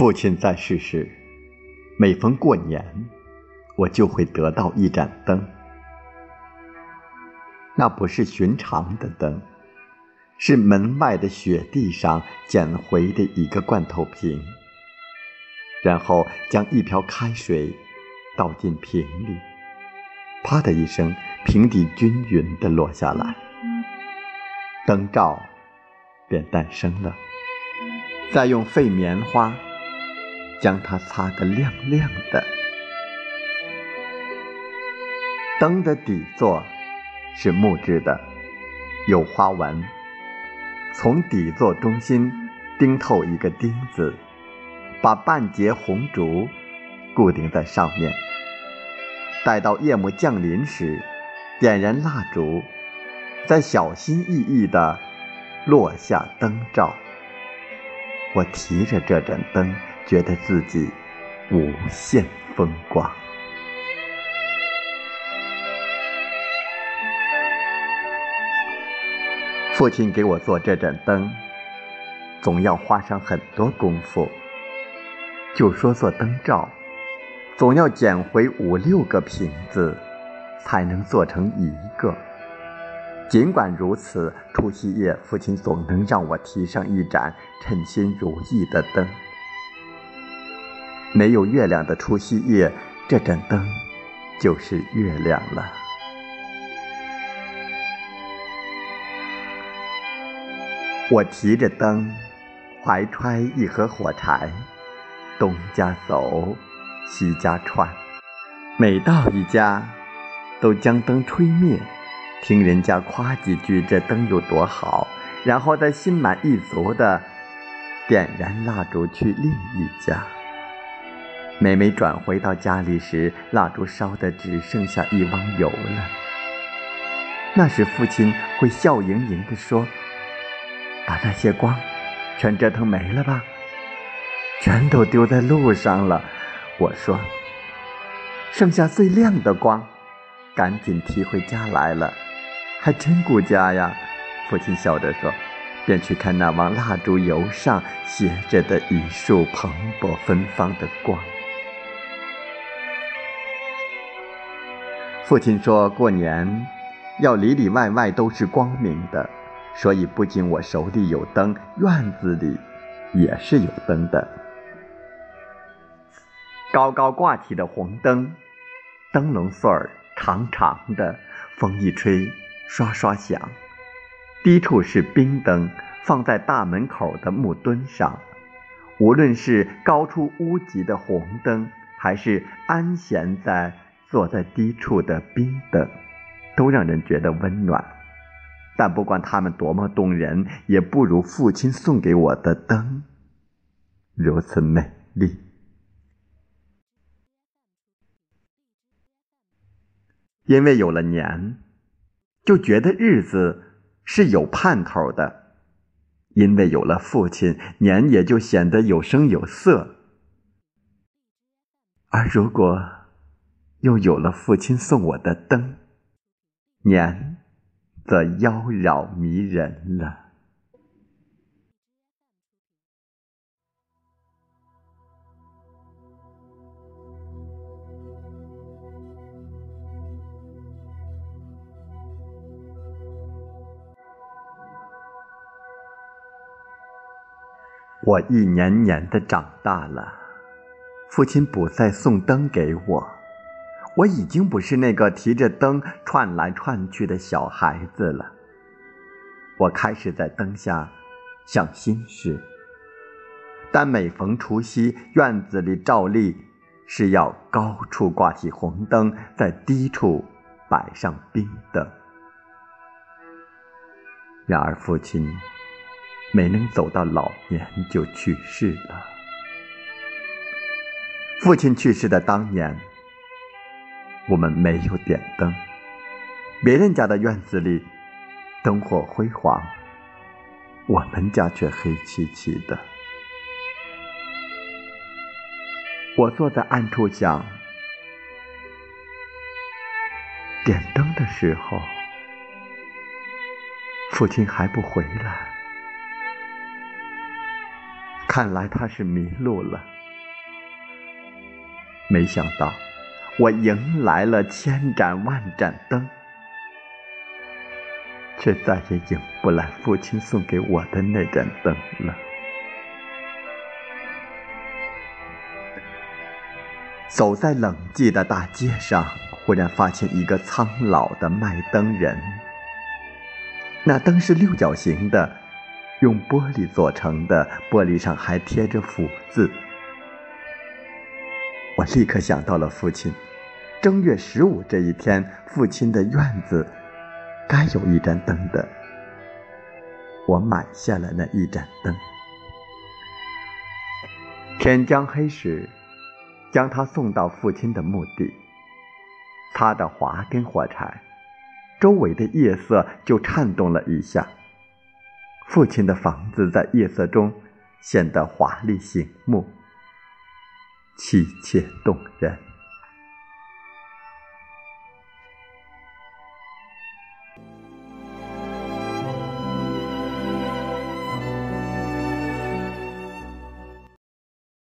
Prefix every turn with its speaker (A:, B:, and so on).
A: 父亲在世时，每逢过年，我就会得到一盏灯。那不是寻常的灯，是门外的雪地上捡回的一个罐头瓶，然后将一瓢开水倒进瓶里，啪的一声，瓶底均匀的落下来，灯罩便诞生了。再用废棉花将它擦得亮亮的。灯的底座是木质的，有花纹。从底座中心钉透一个钉子，把半截红烛固定在上面。待到夜幕降临时，点燃蜡烛，再小心翼翼地落下灯罩。我提着这盏灯，觉得自己无限风光。父亲给我做这盏灯，总要花上很多功夫。就说做灯罩，总要捡回五六个瓶子，才能做成一个。尽管如此，除夕夜父亲总能让我提上一盏称心如意的灯。没有月亮的除夕夜，这盏灯就是月亮了。我提着灯，怀揣一盒火柴，东家走，西家串，每到一家，都将灯吹灭。听人家夸几句，这灯有多好，然后再心满意足的点燃蜡烛去另一家。每每转回到家里时，蜡烛烧的只剩下一汪油了。那时父亲会笑盈盈地说：“把那些光全折腾没了吧，全都丢在路上了。”我说：“剩下最亮的光，赶紧提回家来了。”还真顾家呀，父亲笑着说，便去看那往蜡烛油上斜着的一束蓬勃芬芳的光。父亲说过年要里里外外都是光明的，所以不仅我手里有灯，院子里也是有灯的。高高挂起的红灯，灯笼穗儿长长的，风一吹。刷刷响，低处是冰灯，放在大门口的木墩上。无论是高出屋脊的红灯，还是安闲在坐在低处的冰灯，都让人觉得温暖。但不管它们多么动人，也不如父亲送给我的灯如此美丽。因为有了年。就觉得日子是有盼头的，因为有了父亲，年也就显得有声有色；而如果又有了父亲送我的灯，年则妖娆迷人了。我一年年的长大了，父亲不再送灯给我，我已经不是那个提着灯串来串去的小孩子了。我开始在灯下想心事，但每逢除夕，院子里照例是要高处挂起红灯，在低处摆上冰灯。然而父亲。没能走到老年就去世了。父亲去世的当年，我们没有点灯，别人家的院子里灯火辉煌，我们家却黑漆漆的。我坐在暗处想，点灯的时候，父亲还不回来。看来他是迷路了。没想到，我迎来了千盏万盏灯，却再也迎不来父亲送给我的那盏灯了。走在冷寂的大街上，忽然发现一个苍老的卖灯人。那灯是六角形的，用玻璃做成的，玻璃上还贴着“福”字。我立刻想到了父亲。正月十五这一天，父亲的院子该有一盏灯的。我买下了那一盏灯。天将黑时。将他送到父亲的墓地，擦着划根火柴，周围的夜色就颤动了一下。父亲的房子在夜色中显得华丽醒目，凄切动人。